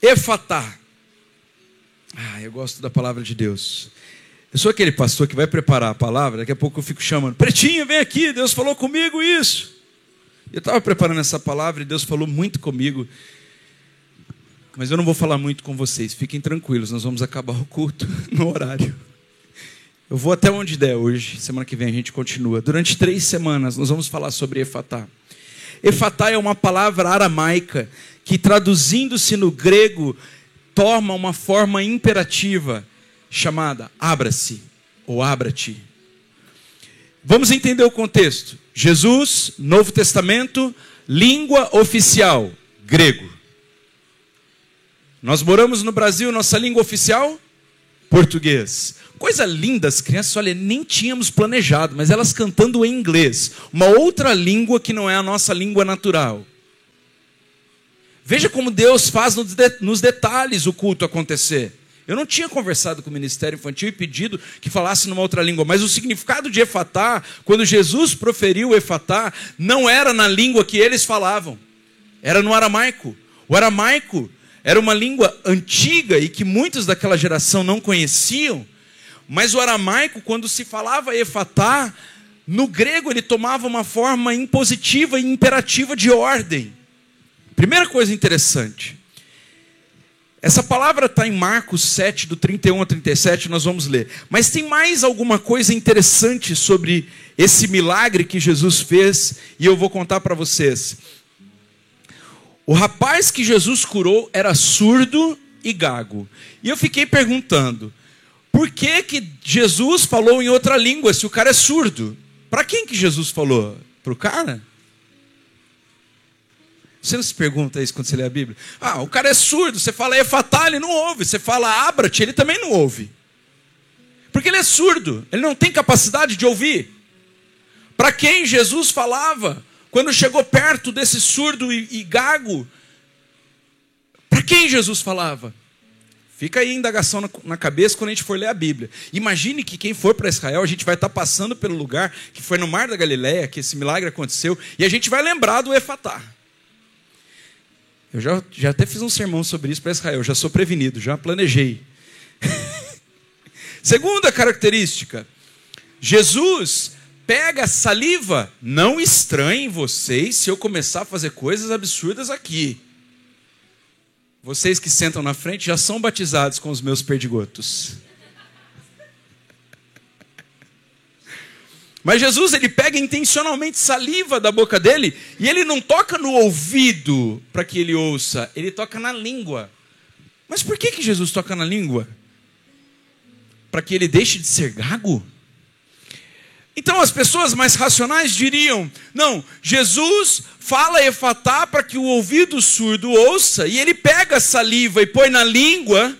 Efatá. Ah, eu gosto da palavra de Deus. Eu sou aquele pastor que vai preparar a palavra, daqui a pouco eu fico chamando, Pretinho, vem aqui, Deus falou comigo isso. Eu estava preparando essa palavra e Deus falou muito comigo. Mas eu não vou falar muito com vocês, fiquem tranquilos, nós vamos acabar o culto no horário. Eu vou até onde der hoje, semana que vem a gente continua. Durante três semanas nós vamos falar sobre Efatá. Efatá é uma palavra aramaica que, traduzindo-se no grego, toma uma forma imperativa chamada abra-se ou abra-te. Vamos entender o contexto. Jesus, Novo Testamento, língua oficial, grego. Nós moramos no Brasil, nossa língua oficial, português. Coisa linda, as crianças, olha, nem tínhamos planejado, mas elas cantando em inglês, uma outra língua que não é a nossa língua natural. Veja como Deus faz nos detalhes o culto acontecer. Eu não tinha conversado com o Ministério Infantil e pedido que falasse numa outra língua, mas o significado de efatá, quando Jesus proferiu efatá, não era na língua que eles falavam, era no aramaico. O aramaico era uma língua antiga e que muitos daquela geração não conheciam, mas o aramaico, quando se falava efatá, no grego ele tomava uma forma impositiva e imperativa de ordem. Primeira coisa interessante. Essa palavra está em Marcos 7, do 31 a 37, nós vamos ler. Mas tem mais alguma coisa interessante sobre esse milagre que Jesus fez, e eu vou contar para vocês. O rapaz que Jesus curou era surdo e gago. E eu fiquei perguntando: por que, que Jesus falou em outra língua se o cara é surdo? Para quem que Jesus falou? Para o cara? Você não se pergunta isso quando você lê a Bíblia? Ah, o cara é surdo, você fala é fatal, ele não ouve. Você fala abra-te, ele também não ouve. Porque ele é surdo, ele não tem capacidade de ouvir. Para quem Jesus falava, quando chegou perto desse surdo e, e gago, para quem Jesus falava? Fica aí a indagação na, na, cabeça quando a gente for ler a Bíblia. Imagine que quem for para Israel, a gente vai estar tá passando pelo lugar que foi no Mar da Galileia, que esse milagre aconteceu, e a gente vai lembrar do Efatá. Eu já, já até fiz um sermão sobre isso para Israel, já sou prevenido, já planejei. Segunda característica: Jesus pega saliva. Não estranhem vocês se eu começar a fazer coisas absurdas aqui. Vocês que sentam na frente já são batizados com os meus perdigotos. Mas Jesus ele pega intencionalmente saliva da boca dele e ele não toca no ouvido para que ele ouça, ele toca na língua. Mas por que que Jesus toca na língua? Para que ele deixe de ser gago? Então as pessoas mais racionais diriam: não, Jesus fala efatá para que o ouvido surdo ouça, e ele pega a saliva e põe na língua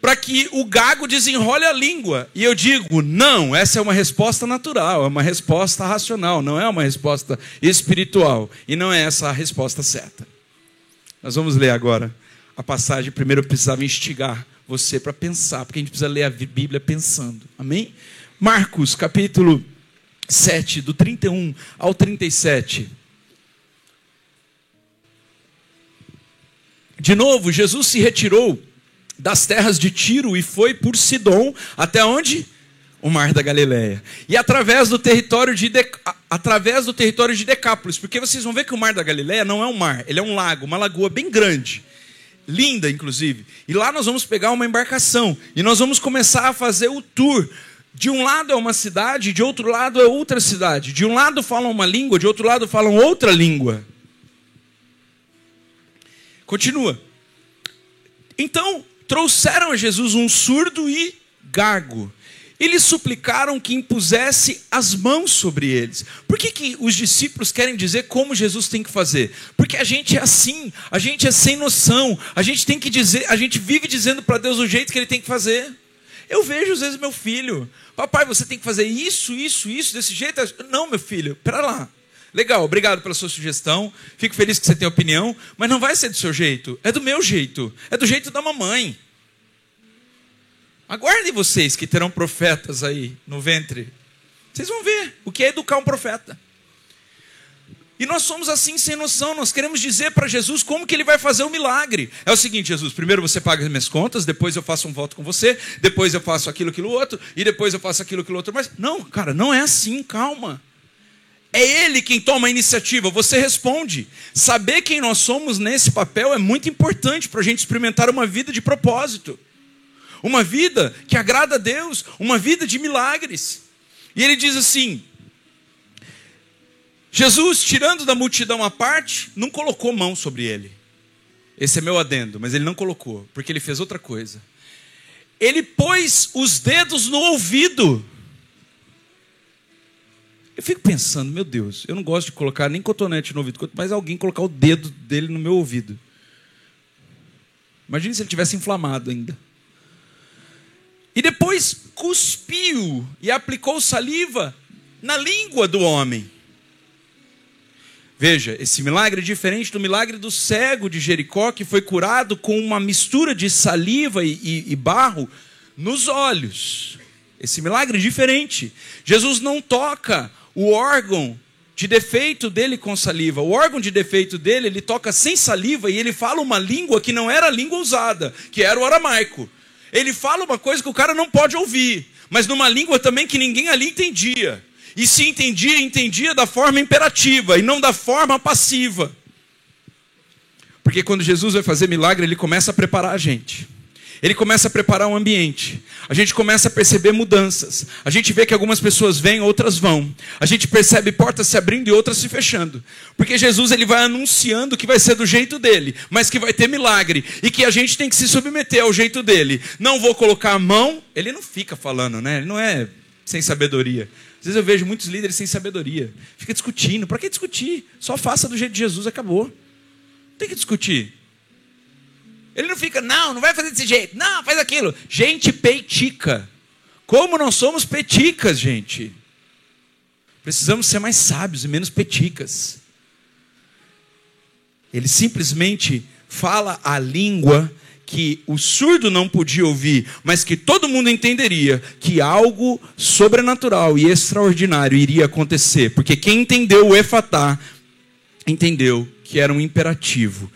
para que o gago desenrole a língua. E eu digo: não, essa é uma resposta natural, é uma resposta racional, não é uma resposta espiritual, e não é essa a resposta certa. Nós vamos ler agora a passagem. Primeiro eu precisava instigar você para pensar, porque a gente precisa ler a Bíblia pensando. Amém? Marcos, capítulo 7, do 31 ao 37. De novo, Jesus se retirou das terras de Tiro e foi por Sidom até onde? O mar da Galileia. E através do território de de... através do território de Decápolis, porque vocês vão ver que o mar da Galileia não é um mar, ele é um lago, uma lagoa bem grande. Linda, inclusive. E lá nós vamos pegar uma embarcação e nós vamos começar a fazer o tour de um lado é uma cidade, de outro lado é outra cidade. De um lado falam uma língua, de outro lado falam outra língua. Continua. Então, trouxeram a Jesus um surdo e gago. Eles suplicaram que impusesse as mãos sobre eles. Por que, que os discípulos querem dizer como Jesus tem que fazer? Porque a gente é assim, a gente é sem noção, a gente tem que dizer, a gente vive dizendo para Deus o jeito que ele tem que fazer. Eu vejo às vezes meu filho, papai, você tem que fazer isso, isso, isso, desse jeito. Não, meu filho, pera lá. Legal, obrigado pela sua sugestão. Fico feliz que você tem opinião, mas não vai ser do seu jeito, é do meu jeito, é do jeito da mamãe. Aguardem vocês que terão profetas aí no ventre. Vocês vão ver o que é educar um profeta. E nós somos assim sem noção, nós queremos dizer para Jesus como que ele vai fazer o milagre. É o seguinte, Jesus, primeiro você paga as minhas contas, depois eu faço um voto com você, depois eu faço aquilo, aquilo outro, e depois eu faço aquilo, aquilo outro. Mas não, cara, não é assim, calma. É ele quem toma a iniciativa, você responde. Saber quem nós somos nesse papel é muito importante para a gente experimentar uma vida de propósito, uma vida que agrada a Deus, uma vida de milagres. E ele diz assim: Jesus, tirando da multidão a parte, não colocou mão sobre ele. Esse é meu adendo, mas ele não colocou, porque ele fez outra coisa. Ele pôs os dedos no ouvido. Eu fico pensando, meu Deus, eu não gosto de colocar nem cotonete no ouvido, mas alguém colocar o dedo dele no meu ouvido. Imagine se ele tivesse inflamado ainda. E depois cuspiu e aplicou saliva na língua do homem. Veja, esse milagre é diferente do milagre do cego de Jericó, que foi curado com uma mistura de saliva e, e, e barro nos olhos. Esse milagre é diferente. Jesus não toca o órgão de defeito dele com saliva. O órgão de defeito dele, ele toca sem saliva e ele fala uma língua que não era a língua usada, que era o aramaico. Ele fala uma coisa que o cara não pode ouvir, mas numa língua também que ninguém ali entendia. E se entendia, entendia da forma imperativa e não da forma passiva. Porque quando Jesus vai fazer milagre, ele começa a preparar a gente. Ele começa a preparar o um ambiente. A gente começa a perceber mudanças. A gente vê que algumas pessoas vêm, outras vão. A gente percebe portas se abrindo e outras se fechando. Porque Jesus ele vai anunciando que vai ser do jeito dele, mas que vai ter milagre e que a gente tem que se submeter ao jeito dele. Não vou colocar a mão. Ele não fica falando, né? Ele não é sem sabedoria. Às vezes eu vejo muitos líderes sem sabedoria. Fica discutindo. Para que discutir? Só faça do jeito de Jesus, acabou. Não tem que discutir. Ele não fica, não, não vai fazer desse jeito. Não, faz aquilo. Gente peitica. Como nós somos peticas, gente. Precisamos ser mais sábios e menos peticas. Ele simplesmente fala a língua que o surdo não podia ouvir, mas que todo mundo entenderia que algo sobrenatural e extraordinário iria acontecer, porque quem entendeu o efatá entendeu que era um imperativo,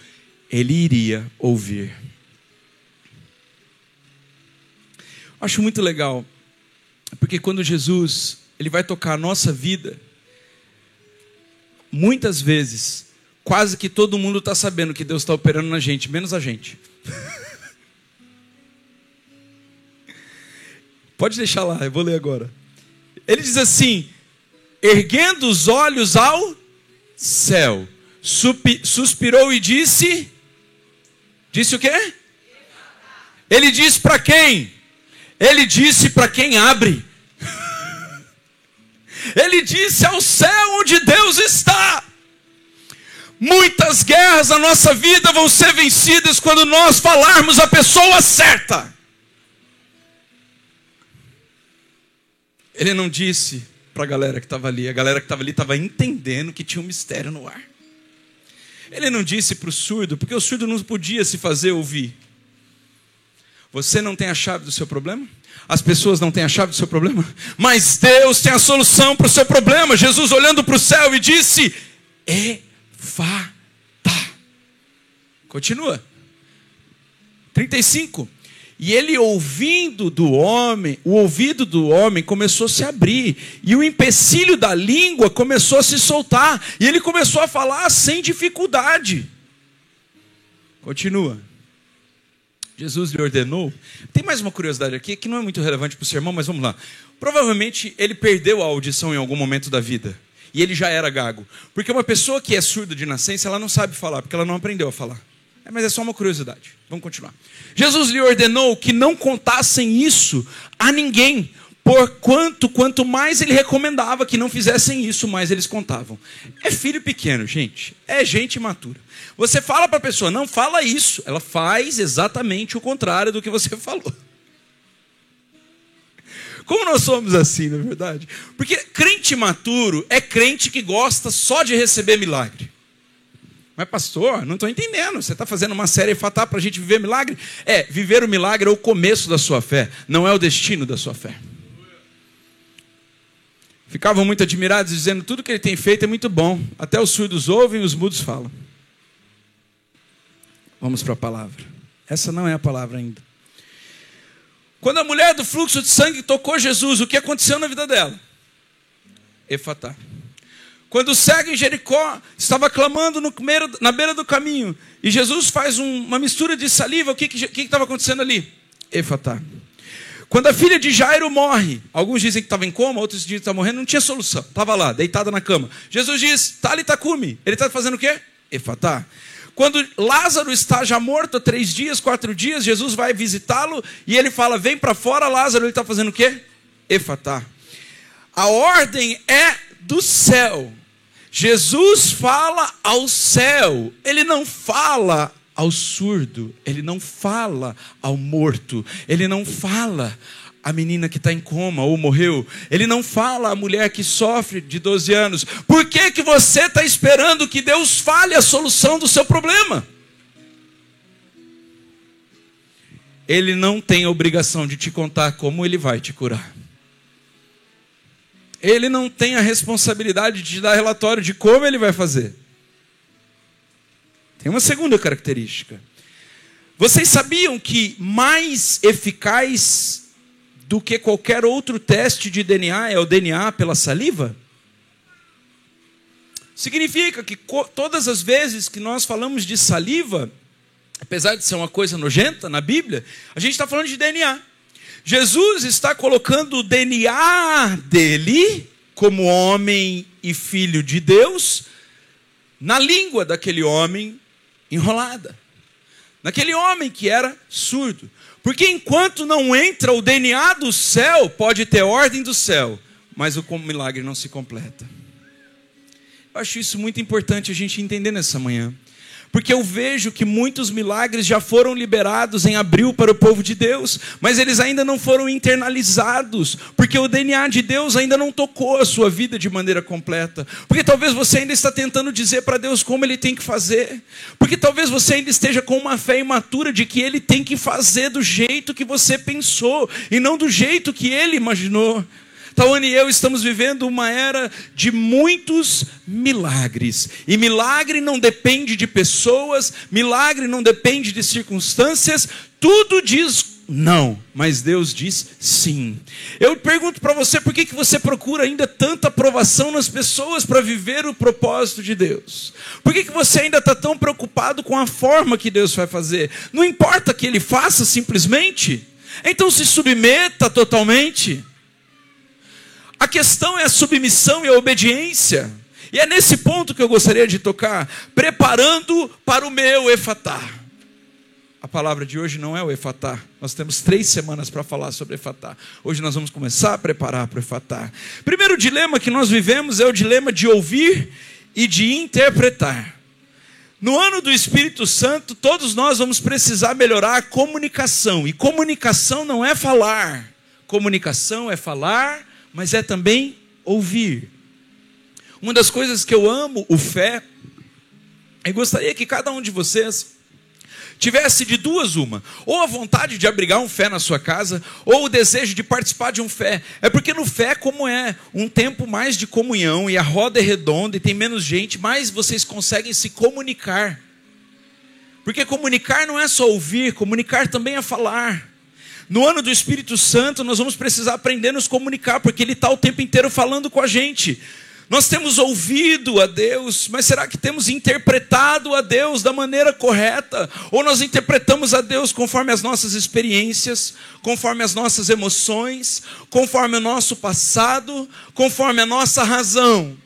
ele iria ouvir. Acho muito legal, porque quando Jesus ele vai tocar a nossa vida, muitas vezes, quase que todo mundo está sabendo que Deus está operando na gente, menos a gente. Pode deixar lá, eu vou ler agora. Ele diz assim: erguendo os olhos ao céu, suspirou e disse: Disse o quê? Ele disse para quem? Ele disse para quem abre. Ele disse ao céu onde Deus está. Muitas guerras na nossa vida vão ser vencidas quando nós falarmos a pessoa certa. Ele não disse para a galera que estava ali, a galera que estava ali estava entendendo que tinha um mistério no ar. Ele não disse para o surdo, porque o surdo não podia se fazer ouvir. Você não tem a chave do seu problema? As pessoas não têm a chave do seu problema? Mas Deus tem a solução para o seu problema. Jesus olhando para o céu e disse: É Fata. Continua. 35. E ele ouvindo do homem, o ouvido do homem começou a se abrir, e o empecilho da língua começou a se soltar, e ele começou a falar sem dificuldade. Continua. Jesus lhe ordenou. Tem mais uma curiosidade aqui que não é muito relevante para o sermão, mas vamos lá. Provavelmente ele perdeu a audição em algum momento da vida e ele já era gago. Porque uma pessoa que é surda de nascença, ela não sabe falar, porque ela não aprendeu a falar. É, mas é só uma curiosidade. Vamos continuar. Jesus lhe ordenou que não contassem isso a ninguém, porquanto quanto mais ele recomendava que não fizessem isso, mais eles contavam. É filho pequeno, gente. É gente imatura. Você fala para a pessoa, não fala isso. Ela faz exatamente o contrário do que você falou. Como nós somos assim, na é verdade? Porque crente maturo é crente que gosta só de receber milagre. Mas, pastor, não estou entendendo. Você está fazendo uma série fatal para a gente viver milagre? É, viver o milagre é o começo da sua fé, não é o destino da sua fé. ficavam muito admirados, dizendo: tudo que ele tem feito é muito bom. Até os surdos ouvem e os mudos falam. Vamos para a palavra. Essa não é a palavra ainda. Quando a mulher do fluxo de sangue tocou Jesus, o que aconteceu na vida dela? Efatá. Quando cego em Jericó estava clamando no, na beira do caminho, e Jesus faz um, uma mistura de saliva, o que estava acontecendo ali? Efatá. Quando a filha de Jairo morre, alguns dizem que estava em coma, outros dizem que estava morrendo, não tinha solução. Estava lá, deitada na cama. Jesus diz, Talitacume. Ele está fazendo o quê? Efatá. Quando Lázaro está já morto há três dias, quatro dias, Jesus vai visitá-lo e ele fala: Vem para fora, Lázaro. Ele está fazendo o quê? Efatá. A ordem é do céu. Jesus fala ao céu, ele não fala ao surdo, ele não fala ao morto, ele não fala a menina que está em coma ou morreu. Ele não fala a mulher que sofre de 12 anos. Por que, que você está esperando que Deus fale a solução do seu problema? Ele não tem a obrigação de te contar como ele vai te curar. Ele não tem a responsabilidade de dar relatório de como ele vai fazer. Tem uma segunda característica. Vocês sabiam que mais eficaz do que qualquer outro teste de DNA é o DNA pela saliva? Significa que todas as vezes que nós falamos de saliva, apesar de ser uma coisa nojenta na Bíblia, a gente está falando de DNA. Jesus está colocando o DNA dele, como homem e filho de Deus, na língua daquele homem enrolada. Naquele homem que era surdo. Porque enquanto não entra o DNA do céu, pode ter ordem do céu, mas o milagre não se completa. Eu acho isso muito importante a gente entender nessa manhã. Porque eu vejo que muitos milagres já foram liberados em abril para o povo de Deus, mas eles ainda não foram internalizados, porque o DNA de Deus ainda não tocou a sua vida de maneira completa. Porque talvez você ainda está tentando dizer para Deus como ele tem que fazer. Porque talvez você ainda esteja com uma fé imatura de que ele tem que fazer do jeito que você pensou e não do jeito que ele imaginou. Tawane e eu estamos vivendo uma era de muitos milagres. E milagre não depende de pessoas, milagre não depende de circunstâncias, tudo diz não, mas Deus diz sim. Eu pergunto para você por que, que você procura ainda tanta aprovação nas pessoas para viver o propósito de Deus? Por que, que você ainda está tão preocupado com a forma que Deus vai fazer? Não importa que Ele faça simplesmente, então se submeta totalmente. A questão é a submissão e a obediência. E é nesse ponto que eu gostaria de tocar, preparando para o meu efatá. A palavra de hoje não é o efatá. Nós temos três semanas para falar sobre efatá. Hoje nós vamos começar a preparar para o efatá. Primeiro dilema que nós vivemos é o dilema de ouvir e de interpretar. No ano do Espírito Santo, todos nós vamos precisar melhorar a comunicação. E comunicação não é falar. Comunicação é falar mas é também ouvir. Uma das coisas que eu amo, o fé, e gostaria que cada um de vocês tivesse de duas uma, ou a vontade de abrigar um fé na sua casa, ou o desejo de participar de um fé. É porque no fé, como é um tempo mais de comunhão e a roda é redonda e tem menos gente, mais vocês conseguem se comunicar. Porque comunicar não é só ouvir, comunicar também é falar. No ano do Espírito Santo, nós vamos precisar aprender a nos comunicar, porque Ele está o tempo inteiro falando com a gente. Nós temos ouvido a Deus, mas será que temos interpretado a Deus da maneira correta? Ou nós interpretamos a Deus conforme as nossas experiências, conforme as nossas emoções, conforme o nosso passado, conforme a nossa razão?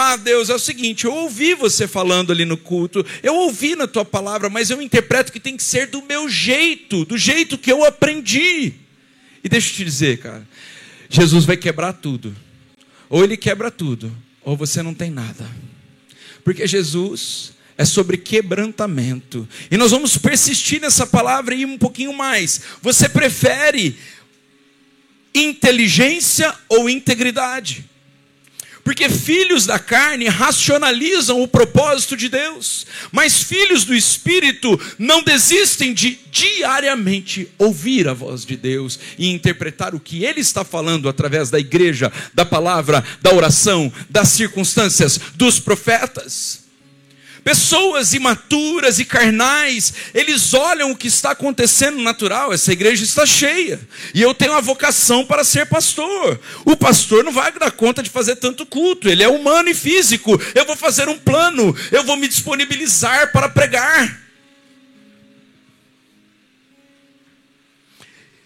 Ah, Deus, é o seguinte, eu ouvi você falando ali no culto, eu ouvi na tua palavra, mas eu interpreto que tem que ser do meu jeito, do jeito que eu aprendi. E deixa eu te dizer, cara, Jesus vai quebrar tudo. Ou ele quebra tudo, ou você não tem nada. Porque Jesus é sobre quebrantamento. E nós vamos persistir nessa palavra e ir um pouquinho mais. Você prefere inteligência ou integridade? Porque filhos da carne racionalizam o propósito de Deus, mas filhos do Espírito não desistem de diariamente ouvir a voz de Deus e interpretar o que Ele está falando através da igreja, da palavra, da oração, das circunstâncias, dos profetas. Pessoas imaturas e carnais, eles olham o que está acontecendo natural. Essa igreja está cheia. E eu tenho a vocação para ser pastor. O pastor não vai dar conta de fazer tanto culto. Ele é humano e físico. Eu vou fazer um plano. Eu vou me disponibilizar para pregar.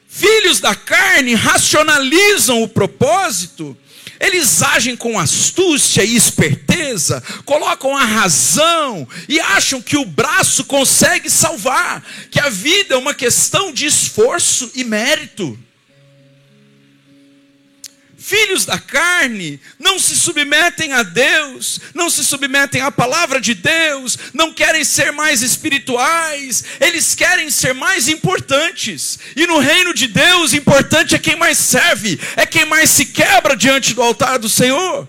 Filhos da carne racionalizam o propósito eles agem com astúcia e esperteza, colocam a razão e acham que o braço consegue salvar, que a vida é uma questão de esforço e mérito filhos da carne, não se submetem a Deus, não se submetem à palavra de Deus, não querem ser mais espirituais, eles querem ser mais importantes. E no reino de Deus, importante é quem mais serve, é quem mais se quebra diante do altar do Senhor.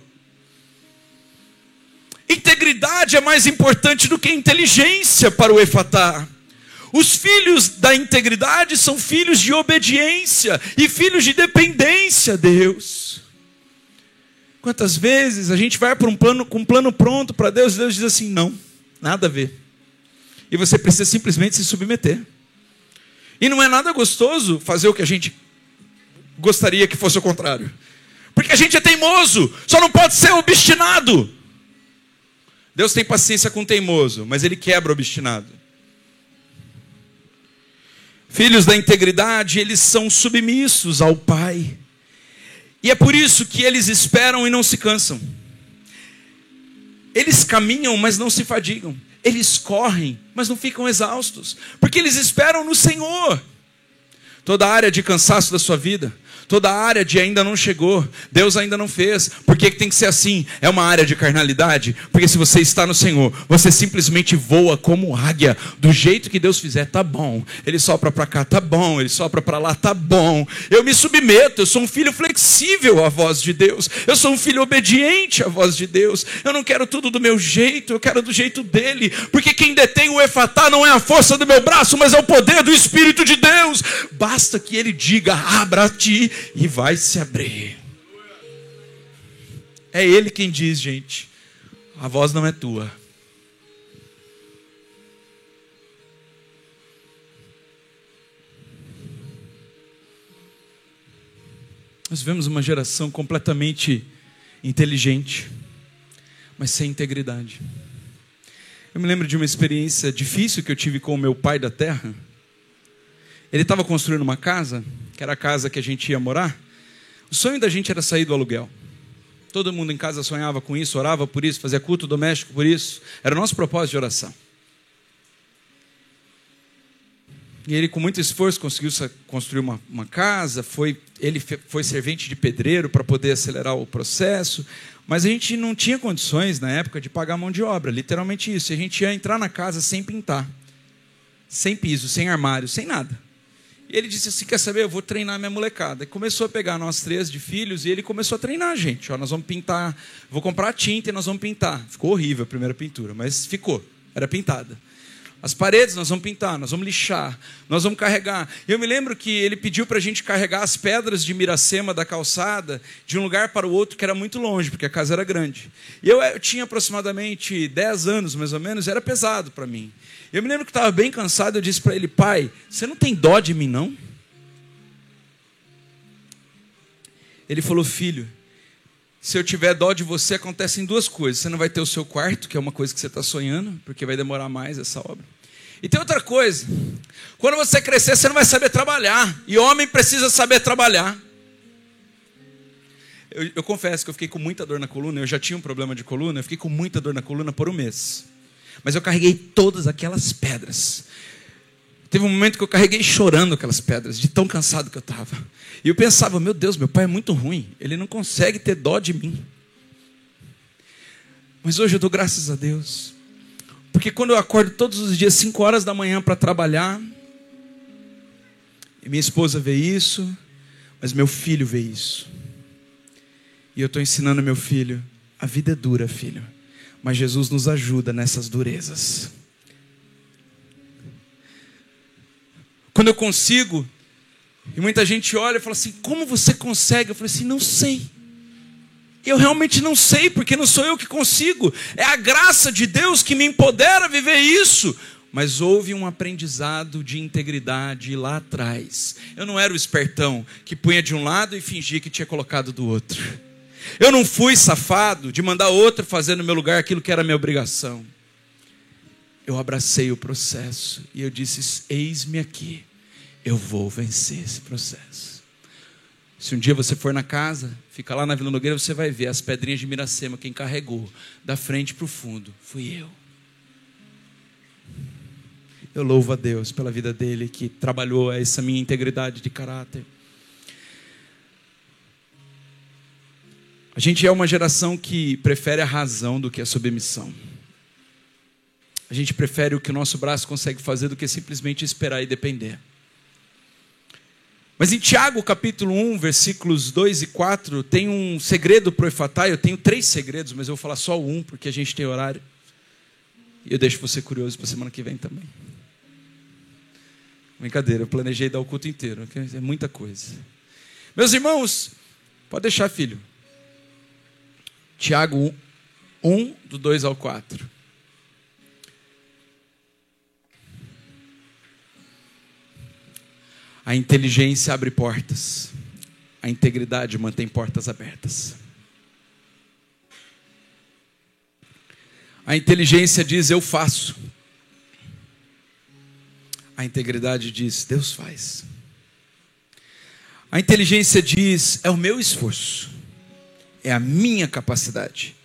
Integridade é mais importante do que inteligência para o Efatá. Os filhos da integridade são filhos de obediência e filhos de dependência a Deus. Quantas vezes a gente vai para um plano com um plano pronto para Deus e Deus diz assim: não, nada a ver. E você precisa simplesmente se submeter. E não é nada gostoso fazer o que a gente gostaria que fosse o contrário. Porque a gente é teimoso, só não pode ser obstinado. Deus tem paciência com o teimoso, mas ele quebra o obstinado. Filhos da integridade, eles são submissos ao Pai. E é por isso que eles esperam e não se cansam. Eles caminham, mas não se fadigam. Eles correm, mas não ficam exaustos. Porque eles esperam no Senhor. Toda área de cansaço da sua vida, toda a área de ainda não chegou, Deus ainda não fez. Por que tem que ser assim? É uma área de carnalidade? Porque se você está no Senhor, você simplesmente voa como águia, do jeito que Deus fizer, tá bom. Ele sopra para cá, tá bom. Ele sopra para lá, tá bom. Eu me submeto, eu sou um filho flexível à voz de Deus. Eu sou um filho obediente à voz de Deus. Eu não quero tudo do meu jeito, eu quero do jeito dele. Porque quem detém o efatá não é a força do meu braço, mas é o poder do Espírito de Deus. Basta que ele diga: abra-te e vai se abrir. É Ele quem diz, gente. A voz não é tua. Nós vemos uma geração completamente inteligente, mas sem integridade. Eu me lembro de uma experiência difícil que eu tive com o meu pai da terra. Ele estava construindo uma casa, que era a casa que a gente ia morar. O sonho da gente era sair do aluguel. Todo mundo em casa sonhava com isso, orava por isso, fazia culto doméstico por isso. Era o nosso propósito de oração. E ele, com muito esforço, conseguiu construir uma, uma casa. Foi, ele foi servente de pedreiro para poder acelerar o processo. Mas a gente não tinha condições, na época, de pagar mão de obra. Literalmente isso. A gente ia entrar na casa sem pintar, sem piso, sem armário, sem nada. Ele disse assim: Quer saber? Eu vou treinar minha molecada. E começou a pegar nós três de filhos e ele começou a treinar a gente. Ó, nós vamos pintar, vou comprar tinta e nós vamos pintar. Ficou horrível a primeira pintura, mas ficou, era pintada. As paredes nós vamos pintar, nós vamos lixar, nós vamos carregar. Eu me lembro que ele pediu para a gente carregar as pedras de Miracema da calçada de um lugar para o outro que era muito longe, porque a casa era grande. Eu, eu tinha aproximadamente 10 anos, mais ou menos, era pesado para mim. Eu me lembro que estava bem cansado, eu disse para ele, pai, você não tem dó de mim, não? Ele falou, filho, se eu tiver dó de você, acontecem duas coisas. Você não vai ter o seu quarto, que é uma coisa que você está sonhando, porque vai demorar mais essa obra. E tem outra coisa: quando você crescer, você não vai saber trabalhar. E homem precisa saber trabalhar. Eu, eu, confesso que eu fiquei com muita dor na coluna. Eu já tinha um problema de coluna. Eu fiquei com muita dor na coluna por um mês. Mas eu carreguei todas aquelas pedras. Teve um momento que eu carreguei chorando aquelas pedras, de tão cansado que eu estava. E eu pensava, meu Deus, meu pai é muito ruim, ele não consegue ter dó de mim. Mas hoje eu dou graças a Deus. Porque quando eu acordo todos os dias, 5 horas da manhã para trabalhar, e minha esposa vê isso, mas meu filho vê isso. E eu estou ensinando meu filho A vida é dura, filho, mas Jesus nos ajuda nessas durezas. Quando eu consigo, e muita gente olha e fala assim: como você consegue? Eu falo assim: não sei. Eu realmente não sei, porque não sou eu que consigo. É a graça de Deus que me empodera a viver isso. Mas houve um aprendizado de integridade lá atrás. Eu não era o espertão que punha de um lado e fingia que tinha colocado do outro. Eu não fui safado de mandar outro fazer no meu lugar aquilo que era minha obrigação. Eu abracei o processo e eu disse: Eis-me aqui, eu vou vencer esse processo. Se um dia você for na casa, fica lá na Vila Nogueira, você vai ver as pedrinhas de Miracema, quem carregou da frente para o fundo, fui eu. Eu louvo a Deus pela vida dele que trabalhou essa minha integridade de caráter. A gente é uma geração que prefere a razão do que a submissão. A gente prefere o que o nosso braço consegue fazer do que simplesmente esperar e depender. Mas em Tiago, capítulo 1, versículos 2 e 4, tem um segredo para o Efatá. Eu tenho três segredos, mas eu vou falar só um, porque a gente tem horário. E eu deixo você curioso para a semana que vem também. Brincadeira, eu planejei dar o culto inteiro, é muita coisa. Meus irmãos, pode deixar, filho. Tiago 1, 1 do 2 ao 4. A inteligência abre portas, a integridade mantém portas abertas. A inteligência diz: Eu faço. A integridade diz: Deus faz. A inteligência diz: É o meu esforço, é a minha capacidade.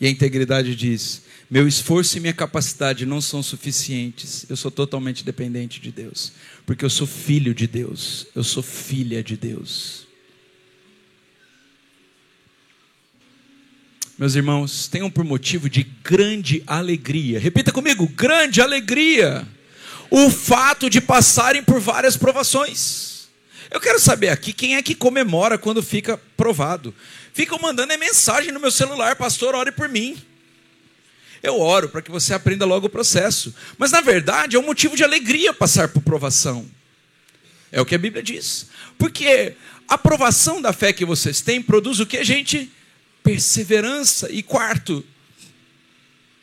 E a integridade diz: meu esforço e minha capacidade não são suficientes. Eu sou totalmente dependente de Deus. Porque eu sou filho de Deus. Eu sou filha de Deus. Meus irmãos, tenham por motivo de grande alegria. Repita comigo: grande alegria. O fato de passarem por várias provações. Eu quero saber aqui quem é que comemora quando fica provado. Ficam mandando mensagem no meu celular, pastor, ore por mim. Eu oro para que você aprenda logo o processo. Mas na verdade é um motivo de alegria passar por provação. É o que a Bíblia diz. Porque a provação da fé que vocês têm produz o que, gente? Perseverança. E quarto,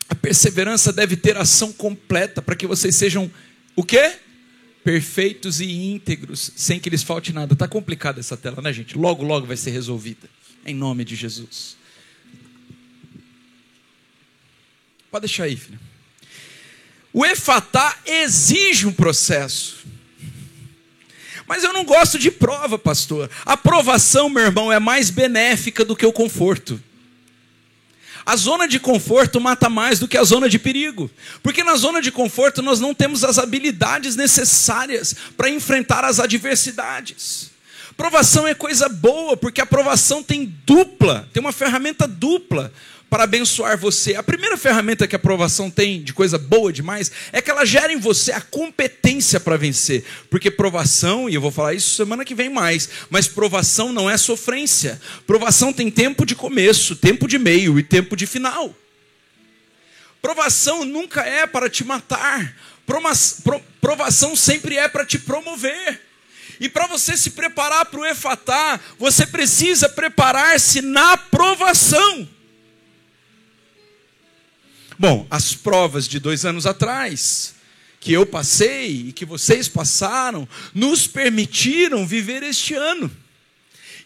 a perseverança deve ter ação completa para que vocês sejam o quê? Perfeitos e íntegros, sem que lhes falte nada. Está complicada essa tela, né, gente? Logo, logo vai ser resolvida. Em nome de Jesus. Pode deixar aí, filho. O efatá exige um processo. Mas eu não gosto de prova, pastor. A provação, meu irmão, é mais benéfica do que o conforto. A zona de conforto mata mais do que a zona de perigo. Porque na zona de conforto nós não temos as habilidades necessárias para enfrentar as adversidades. Provação é coisa boa, porque a provação tem dupla, tem uma ferramenta dupla para abençoar você. A primeira ferramenta que a aprovação tem de coisa boa demais é que ela gera em você a competência para vencer. Porque provação, e eu vou falar isso semana que vem mais, mas provação não é sofrência. Provação tem tempo de começo, tempo de meio e tempo de final. Provação nunca é para te matar. Provação sempre é para te promover. E para você se preparar para o efatá, você precisa preparar-se na provação. Bom, as provas de dois anos atrás, que eu passei e que vocês passaram, nos permitiram viver este ano.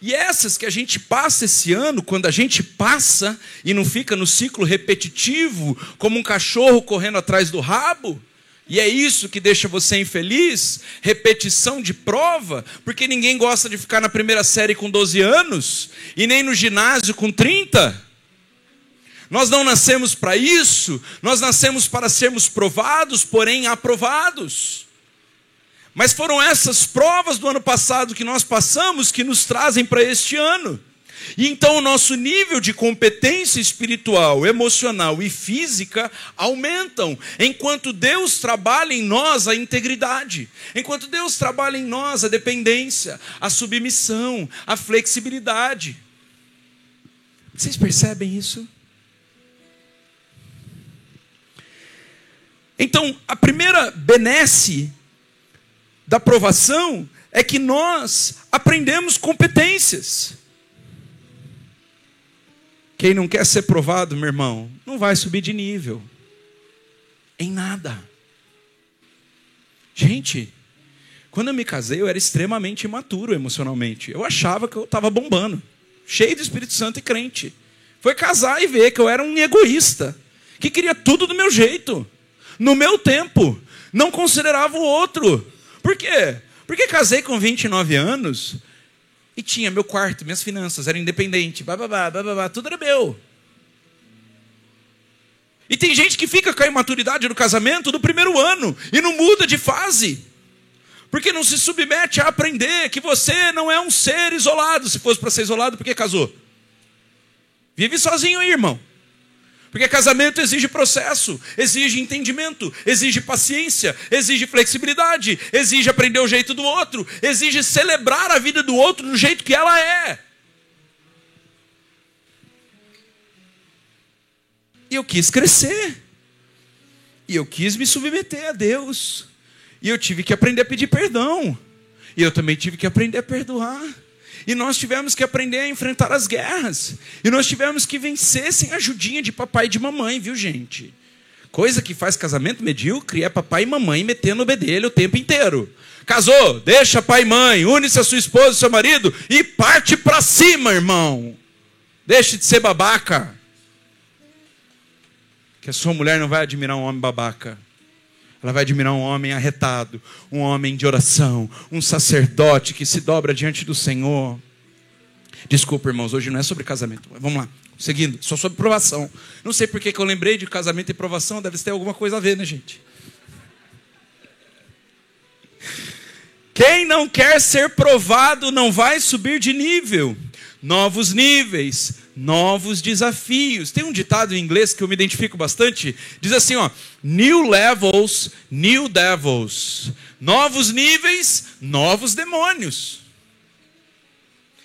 E essas que a gente passa esse ano, quando a gente passa e não fica no ciclo repetitivo, como um cachorro correndo atrás do rabo, e é isso que deixa você infeliz? Repetição de prova, porque ninguém gosta de ficar na primeira série com 12 anos, e nem no ginásio com 30. Nós não nascemos para isso, nós nascemos para sermos provados, porém aprovados. Mas foram essas provas do ano passado que nós passamos que nos trazem para este ano. E então o nosso nível de competência espiritual, emocional e física aumentam, enquanto Deus trabalha em nós a integridade, enquanto Deus trabalha em nós a dependência, a submissão, a flexibilidade. Vocês percebem isso? Então, a primeira benesse da provação é que nós aprendemos competências. Quem não quer ser provado, meu irmão, não vai subir de nível. Em nada. Gente, quando eu me casei, eu era extremamente imaturo emocionalmente. Eu achava que eu estava bombando, cheio do Espírito Santo e crente. Foi casar e ver que eu era um egoísta, que queria tudo do meu jeito, no meu tempo, não considerava o outro. Por quê? Porque casei com 29 anos e tinha meu quarto, minhas finanças, era independente, bababá, bababá, tudo era meu. E tem gente que fica com a imaturidade do casamento do primeiro ano e não muda de fase. Porque não se submete a aprender que você não é um ser isolado. Se fosse para ser isolado, por que casou? Vive sozinho aí, irmão. Porque casamento exige processo, exige entendimento, exige paciência, exige flexibilidade, exige aprender o jeito do outro, exige celebrar a vida do outro do jeito que ela é. E eu quis crescer. E eu quis me submeter a Deus. E eu tive que aprender a pedir perdão. E eu também tive que aprender a perdoar. E nós tivemos que aprender a enfrentar as guerras. E nós tivemos que vencer sem ajudinha de papai e de mamãe, viu, gente? Coisa que faz casamento medíocre é papai e mamãe metendo o bedelho o tempo inteiro. Casou, deixa pai e mãe, une-se a sua esposa e seu marido e parte para cima, irmão. Deixe de ser babaca. Que a sua mulher não vai admirar um homem babaca. Ela vai admirar um homem arretado, um homem de oração, um sacerdote que se dobra diante do Senhor. Desculpa, irmãos, hoje não é sobre casamento. Vamos lá, seguindo, só sobre provação. Não sei por que eu lembrei de casamento e provação, deve ter alguma coisa a ver, né, gente? Quem não quer ser provado não vai subir de nível. Novos níveis, novos desafios. Tem um ditado em inglês que eu me identifico bastante, diz assim, ó: New levels, new devils. Novos níveis, novos demônios.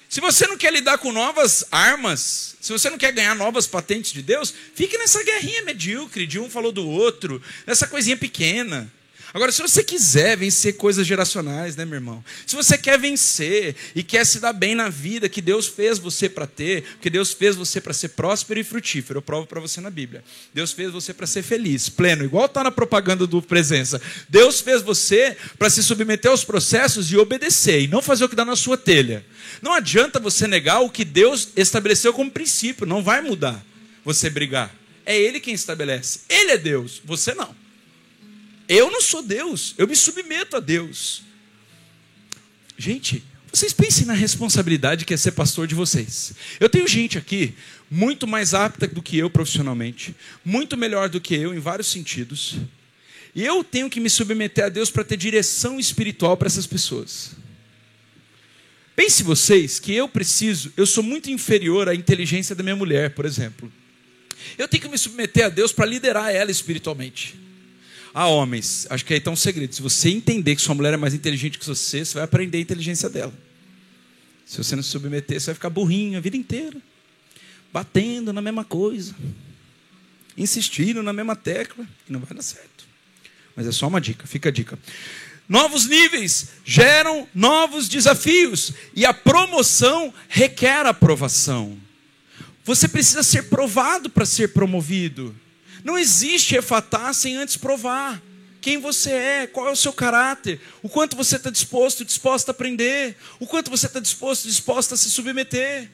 Se você não quer lidar com novas armas, se você não quer ganhar novas patentes de Deus, fique nessa guerrinha medíocre de um falou do outro, nessa coisinha pequena. Agora, se você quiser vencer coisas geracionais, né, meu irmão? Se você quer vencer e quer se dar bem na vida que Deus fez você para ter, que Deus fez você para ser próspero e frutífero, eu provo para você na Bíblia. Deus fez você para ser feliz, pleno, igual está na propaganda do presença. Deus fez você para se submeter aos processos e obedecer, e não fazer o que dá na sua telha. Não adianta você negar o que Deus estabeleceu como princípio, não vai mudar você brigar. É Ele quem estabelece. Ele é Deus, você não. Eu não sou Deus, eu me submeto a Deus. Gente, vocês pensem na responsabilidade que é ser pastor de vocês. Eu tenho gente aqui muito mais apta do que eu profissionalmente, muito melhor do que eu em vários sentidos. E eu tenho que me submeter a Deus para ter direção espiritual para essas pessoas. Pense vocês que eu preciso, eu sou muito inferior à inteligência da minha mulher, por exemplo. Eu tenho que me submeter a Deus para liderar ela espiritualmente. Ah, homens, acho que aí está um segredo. Se você entender que sua mulher é mais inteligente que você, você vai aprender a inteligência dela. Se você não se submeter, você vai ficar burrinho a vida inteira. Batendo na mesma coisa. Insistindo na mesma tecla. E não vai dar certo. Mas é só uma dica, fica a dica. Novos níveis geram novos desafios. E a promoção requer aprovação. Você precisa ser provado para ser promovido. Não existe efatá sem antes provar quem você é, qual é o seu caráter, o quanto você está disposto, disposto a aprender, o quanto você está disposto, disposto a se submeter.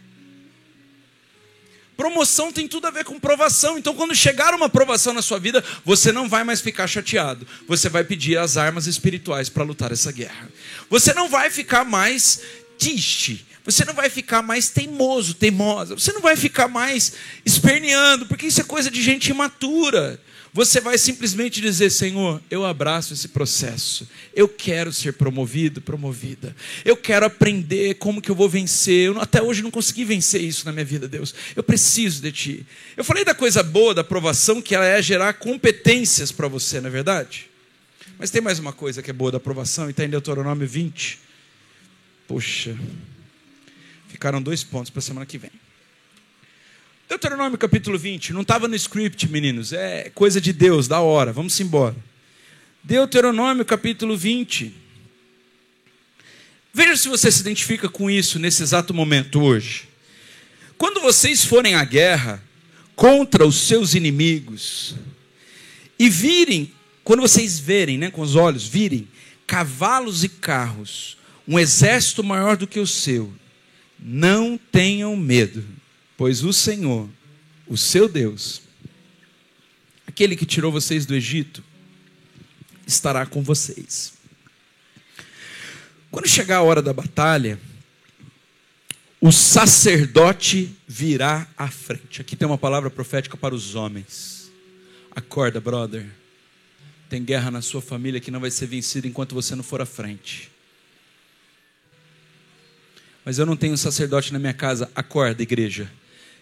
Promoção tem tudo a ver com provação. Então, quando chegar uma provação na sua vida, você não vai mais ficar chateado. Você vai pedir as armas espirituais para lutar essa guerra. Você não vai ficar mais triste. Você não vai ficar mais teimoso, teimosa. Você não vai ficar mais esperneando, porque isso é coisa de gente imatura. Você vai simplesmente dizer: Senhor, eu abraço esse processo. Eu quero ser promovido, promovida. Eu quero aprender como que eu vou vencer. Eu até hoje não consegui vencer isso na minha vida, Deus. Eu preciso de Ti. Eu falei da coisa boa da aprovação, que ela é gerar competências para você, não é verdade? Mas tem mais uma coisa que é boa da aprovação, e está em Deuteronômio 20. Puxa, Ficaram dois pontos para a semana que vem. Deuteronômio capítulo 20, não estava no script, meninos, é coisa de Deus, da hora, vamos embora. Deuteronômio capítulo 20. Veja se você se identifica com isso nesse exato momento hoje. Quando vocês forem à guerra contra os seus inimigos e virem, quando vocês verem, né, com os olhos, virem cavalos e carros, um exército maior do que o seu, não tenham medo pois o Senhor, o seu Deus, aquele que tirou vocês do Egito, estará com vocês. Quando chegar a hora da batalha, o sacerdote virá à frente. Aqui tem uma palavra profética para os homens. Acorda, brother. Tem guerra na sua família que não vai ser vencida enquanto você não for à frente. Mas eu não tenho sacerdote na minha casa. Acorda, igreja.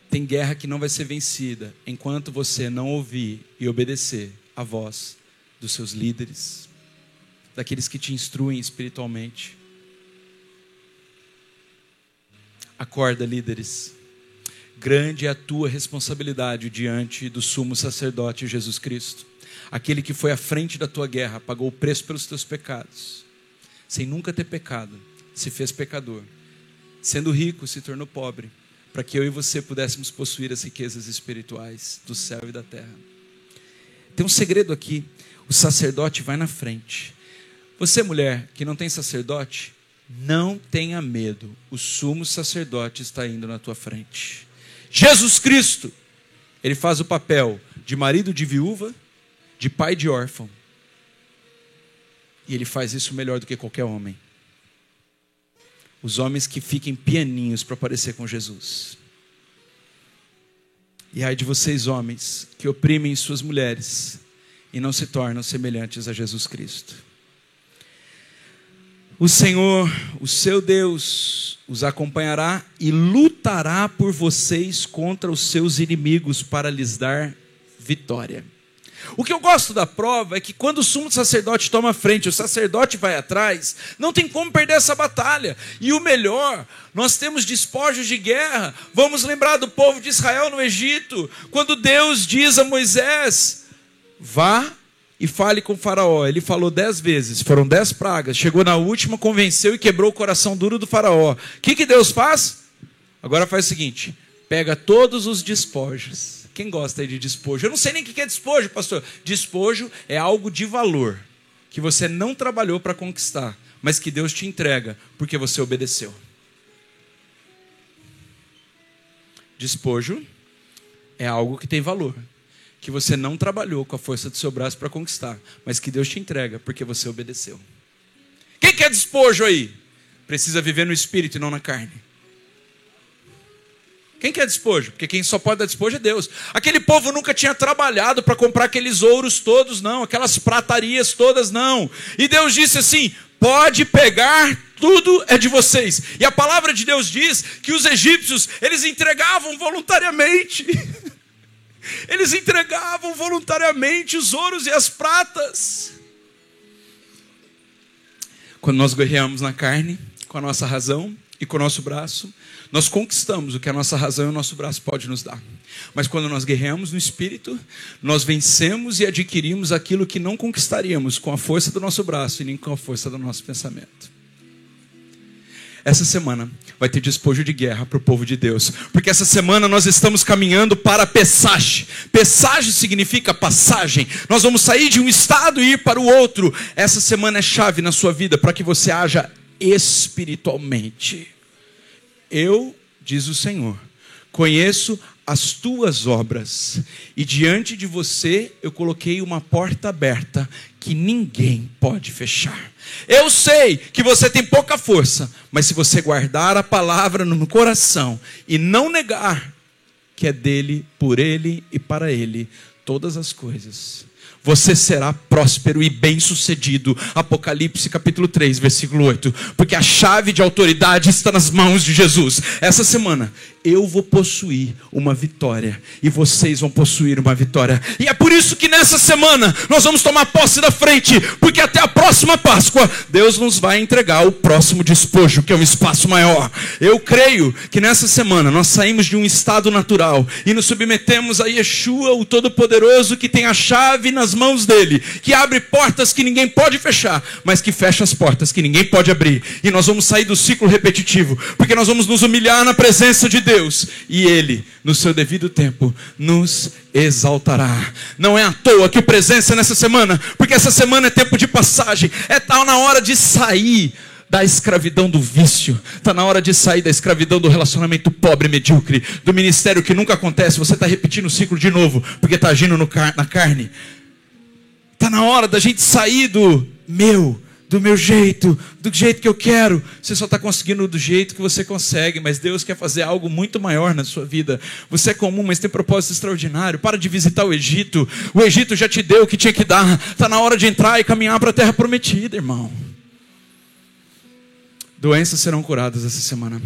Tem guerra que não vai ser vencida enquanto você não ouvir e obedecer a voz dos seus líderes, daqueles que te instruem espiritualmente. Acorda, líderes. Grande é a tua responsabilidade diante do sumo sacerdote Jesus Cristo, aquele que foi à frente da tua guerra, pagou o preço pelos teus pecados, sem nunca ter pecado, se fez pecador, sendo rico, se tornou pobre para que eu e você pudéssemos possuir as riquezas espirituais do céu e da terra. Tem um segredo aqui: o sacerdote vai na frente. Você, mulher, que não tem sacerdote, não tenha medo, o sumo sacerdote está indo na tua frente. Jesus Cristo, ele faz o papel de marido de viúva, de pai de órfão. E ele faz isso melhor do que qualquer homem os homens que fiquem pianinhos para parecer com Jesus. E ai de vocês, homens, que oprimem suas mulheres e não se tornam semelhantes a Jesus Cristo. O Senhor, o seu Deus, os acompanhará e lutará por vocês contra os seus inimigos para lhes dar vitória. O que eu gosto da prova é que quando o sumo sacerdote toma frente, o sacerdote vai atrás, não tem como perder essa batalha. E o melhor, nós temos despojos de guerra. Vamos lembrar do povo de Israel no Egito, quando Deus diz a Moisés: vá e fale com Faraó. Ele falou dez vezes, foram dez pragas. Chegou na última, convenceu e quebrou o coração duro do Faraó. O que, que Deus faz? Agora faz o seguinte: pega todos os despojos quem gosta aí de despojo? Eu não sei nem o que é despojo, pastor. Despojo é algo de valor que você não trabalhou para conquistar, mas que Deus te entrega porque você obedeceu. Despojo é algo que tem valor, que você não trabalhou com a força do seu braço para conquistar, mas que Deus te entrega porque você obedeceu. Quem quer despojo aí? Precisa viver no espírito e não na carne. Quem quer despojo? Porque quem só pode dar despojo é Deus. Aquele povo nunca tinha trabalhado para comprar aqueles ouros todos, não, aquelas pratarias todas, não. E Deus disse assim: pode pegar, tudo é de vocês. E a palavra de Deus diz que os egípcios, eles entregavam voluntariamente. Eles entregavam voluntariamente os ouros e as pratas. Quando nós guerreamos na carne, com a nossa razão e com o nosso braço, nós conquistamos o que a nossa razão e o nosso braço pode nos dar. Mas quando nós guerreamos no espírito, nós vencemos e adquirimos aquilo que não conquistaríamos com a força do nosso braço e nem com a força do nosso pensamento. Essa semana vai ter despojo de guerra para o povo de Deus, porque essa semana nós estamos caminhando para Pessage. Pessage significa passagem. Nós vamos sair de um estado e ir para o outro. Essa semana é chave na sua vida para que você haja espiritualmente. Eu, diz o Senhor, conheço as tuas obras, e diante de você eu coloquei uma porta aberta que ninguém pode fechar. Eu sei que você tem pouca força, mas se você guardar a palavra no coração e não negar que é dele, por ele e para ele todas as coisas, você será próspero e bem-sucedido. Apocalipse capítulo 3, versículo 8. Porque a chave de autoridade está nas mãos de Jesus. Essa semana eu vou possuir uma vitória e vocês vão possuir uma vitória. E é por isso que nessa semana nós vamos tomar posse da frente, porque até a próxima Páscoa Deus nos vai entregar o próximo despojo, que é um espaço maior. Eu creio que nessa semana nós saímos de um estado natural e nos submetemos a Yeshua, o Todo-Poderoso, que tem a chave nas mãos dele, que abre portas que ninguém pode fechar, mas que fecha as portas que ninguém pode abrir. E nós vamos sair do ciclo repetitivo, porque nós vamos nos humilhar na presença de Deus e ele, no seu devido tempo, nos exaltará. Não é à toa que presença nessa semana, porque essa semana é tempo de passagem, é tal na hora de sair da escravidão do vício, está na hora de sair da escravidão do relacionamento pobre, medíocre, do ministério que nunca acontece, você está repetindo o ciclo de novo, porque está agindo car na carne. Está na hora da gente sair do meu, do meu jeito, do jeito que eu quero. Você só está conseguindo do jeito que você consegue, mas Deus quer fazer algo muito maior na sua vida. Você é comum, mas tem propósito extraordinário. Para de visitar o Egito. O Egito já te deu o que tinha que dar. Está na hora de entrar e caminhar para a terra prometida, irmão. Doenças serão curadas essa semana.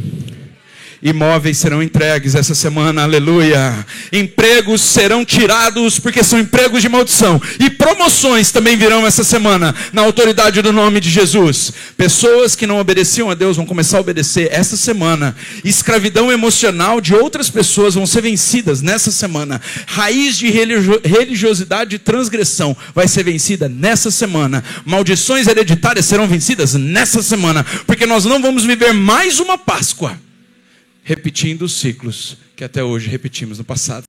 Imóveis serão entregues essa semana, aleluia. Empregos serão tirados porque são empregos de maldição. E promoções também virão essa semana, na autoridade do nome de Jesus. Pessoas que não obedeciam a Deus vão começar a obedecer essa semana. Escravidão emocional de outras pessoas vão ser vencidas nessa semana. Raiz de religiosidade e transgressão vai ser vencida nessa semana. Maldições hereditárias serão vencidas nessa semana. Porque nós não vamos viver mais uma Páscoa repetindo os ciclos que até hoje repetimos no passado.